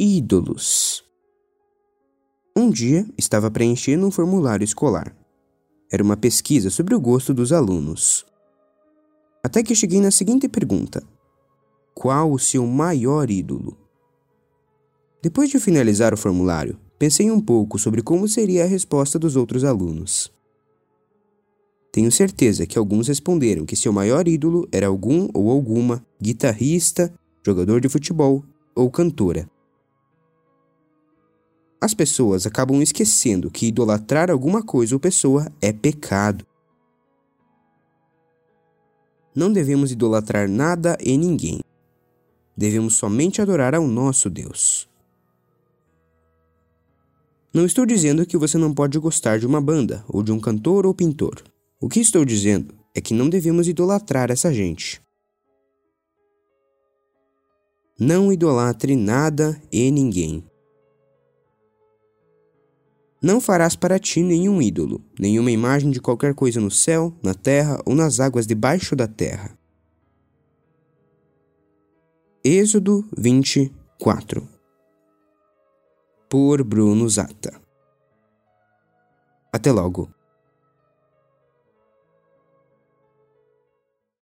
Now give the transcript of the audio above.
Ídolos. Um dia estava preenchendo um formulário escolar. Era uma pesquisa sobre o gosto dos alunos. Até que cheguei na seguinte pergunta: Qual o seu maior ídolo? Depois de finalizar o formulário, pensei um pouco sobre como seria a resposta dos outros alunos. Tenho certeza que alguns responderam que seu maior ídolo era algum ou alguma guitarrista, jogador de futebol ou cantora. As pessoas acabam esquecendo que idolatrar alguma coisa ou pessoa é pecado. Não devemos idolatrar nada e ninguém. Devemos somente adorar ao nosso Deus. Não estou dizendo que você não pode gostar de uma banda, ou de um cantor ou pintor. O que estou dizendo é que não devemos idolatrar essa gente. Não idolatre nada e ninguém. Não farás para ti nenhum ídolo, nenhuma imagem de qualquer coisa no céu, na terra ou nas águas debaixo da terra. Êxodo 24 Por Bruno Zata Até logo.